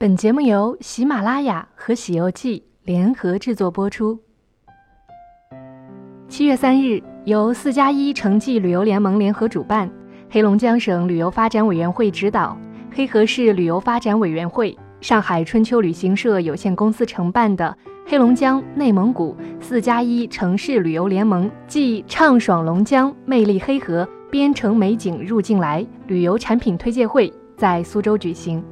本节目由喜马拉雅和《喜游记》联合制作播出。七月三日，由四加一城际旅游联盟联合主办，黑龙江省旅游发展委员会指导，黑河市旅游发展委员会、上海春秋旅行社有限公司承办的黑龙江内蒙古四加一城市旅游联盟暨畅爽龙江魅力黑河边城美景入境来旅游产品推介会在苏州举行。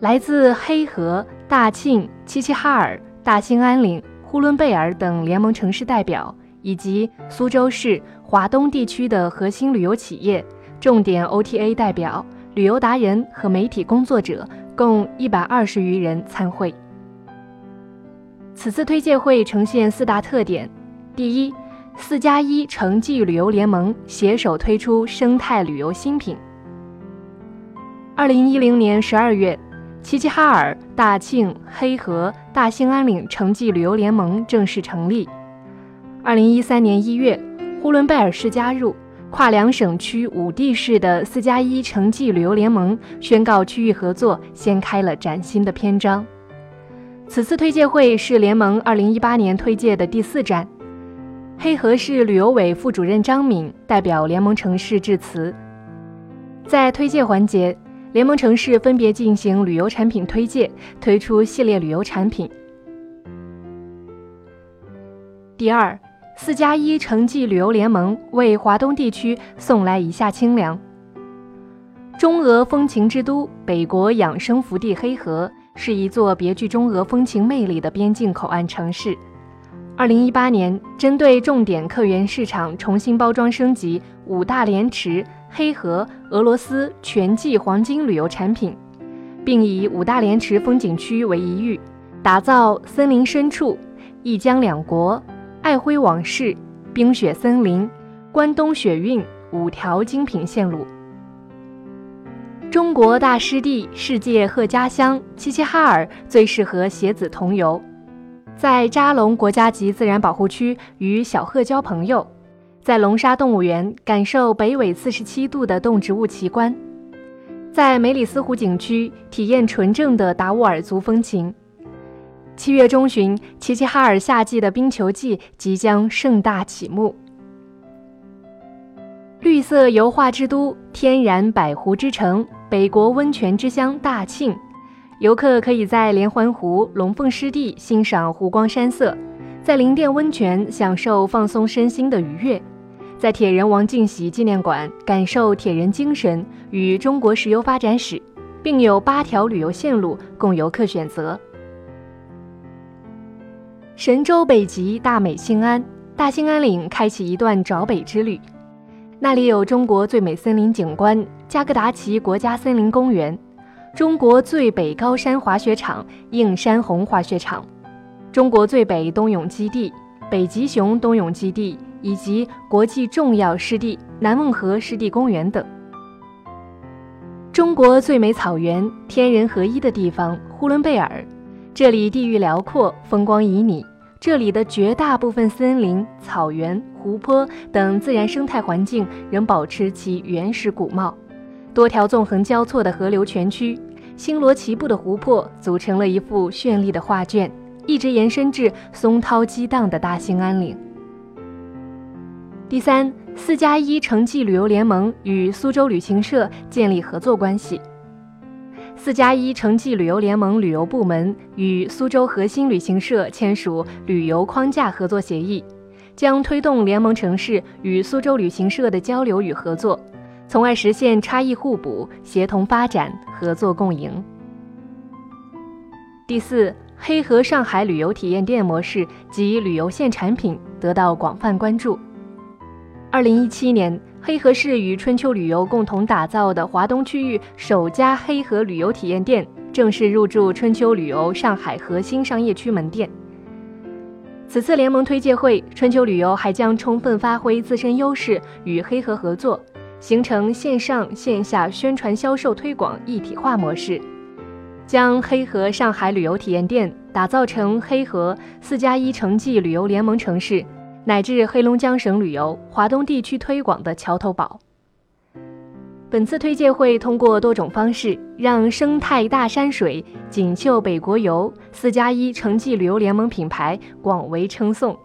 来自黑河、大庆、齐齐哈尔、大兴安岭、呼伦贝尔等联盟城市代表，以及苏州市、华东地区的核心旅游企业、重点 OTA 代表、旅游达人和媒体工作者共一百二十余人参会。此次推介会呈现四大特点：第一，四加一城际旅游联盟携手推出生态旅游新品。二零一零年十二月。齐齐哈尔、大庆、黑河、大兴安岭城际旅游联盟正式成立。二零一三年一月，呼伦贝尔市加入跨两省区五地市的四加一城际旅游联盟，宣告区域合作掀开了崭新的篇章。此次推介会是联盟二零一八年推介的第四站。黑河市旅游委副主任张敏代表联盟城市致辞，在推介环节。联盟城市分别进行旅游产品推介，推出系列旅游产品。第二，四加一城际旅游联盟为华东地区送来一下清凉。中俄风情之都、北国养生福地黑河，是一座别具中俄风情魅力的边境口岸城市。二零一八年，针对重点客源市场，重新包装升级五大连池。黑河、俄罗斯全季黄金旅游产品，并以五大连池风景区为一域，打造森林深处、一江两国、爱辉往事、冰雪森林、关东雪韵五条精品线路。中国大湿地，世界贺家乡齐齐哈尔最适合携子同游，在扎龙国家级自然保护区与小鹤交朋友。在龙沙动物园感受北纬四十七度的动植物奇观，在梅里斯湖景区体验纯正的达斡尔族风情。七月中旬，齐齐哈尔夏季的冰球季即将盛大启幕。绿色油画之都、天然百湖之城、北国温泉之乡大庆，游客可以在连环湖、龙凤湿地欣赏湖光山色，在灵甸温泉享受放松身心的愉悦。在铁人王进喜纪念馆感受铁人精神与中国石油发展史，并有八条旅游线路供游客选择。神州北极大美兴安，大兴安岭开启一段找北之旅。那里有中国最美森林景观加格达奇国家森林公园，中国最北高山滑雪场映山红滑雪场，中国最北冬泳基地北极熊冬泳基地。以及国际重要湿地南瓮河湿地公园等。中国最美草原，天人合一的地方——呼伦贝尔，这里地域辽阔，风光旖旎。这里的绝大部分森林、草原、湖泊等自然生态环境仍保持其原始古貌。多条纵横交错的河流全区，星罗棋布的湖泊，组成了一幅绚丽的画卷，一直延伸至松涛激荡的大兴安岭。第三，四加一城际旅游联盟与苏州旅行社建立合作关系。四加一城际旅游联盟旅游部门与苏州核心旅行社签署旅游框架合作协议，将推动联盟城市与苏州旅行社的交流与合作，从而实现差异互补、协同发展、合作共赢。第四，黑河上海旅游体验店模式及旅游线产品得到广泛关注。二零一七年，黑河市与春秋旅游共同打造的华东区域首家黑河旅游体验店正式入驻春秋旅游上海核心商业区门店。此次联盟推介会，春秋旅游还将充分发挥自身优势，与黑河合作，形成线上线下宣传销售推广一体化模式，将黑河上海旅游体验店打造成黑河四加一城际旅游联盟城市。乃至黑龙江省旅游、华东地区推广的桥头堡。本次推介会通过多种方式，让生态大山水、锦绣北国游、四加一城际旅游联盟品牌广为称颂。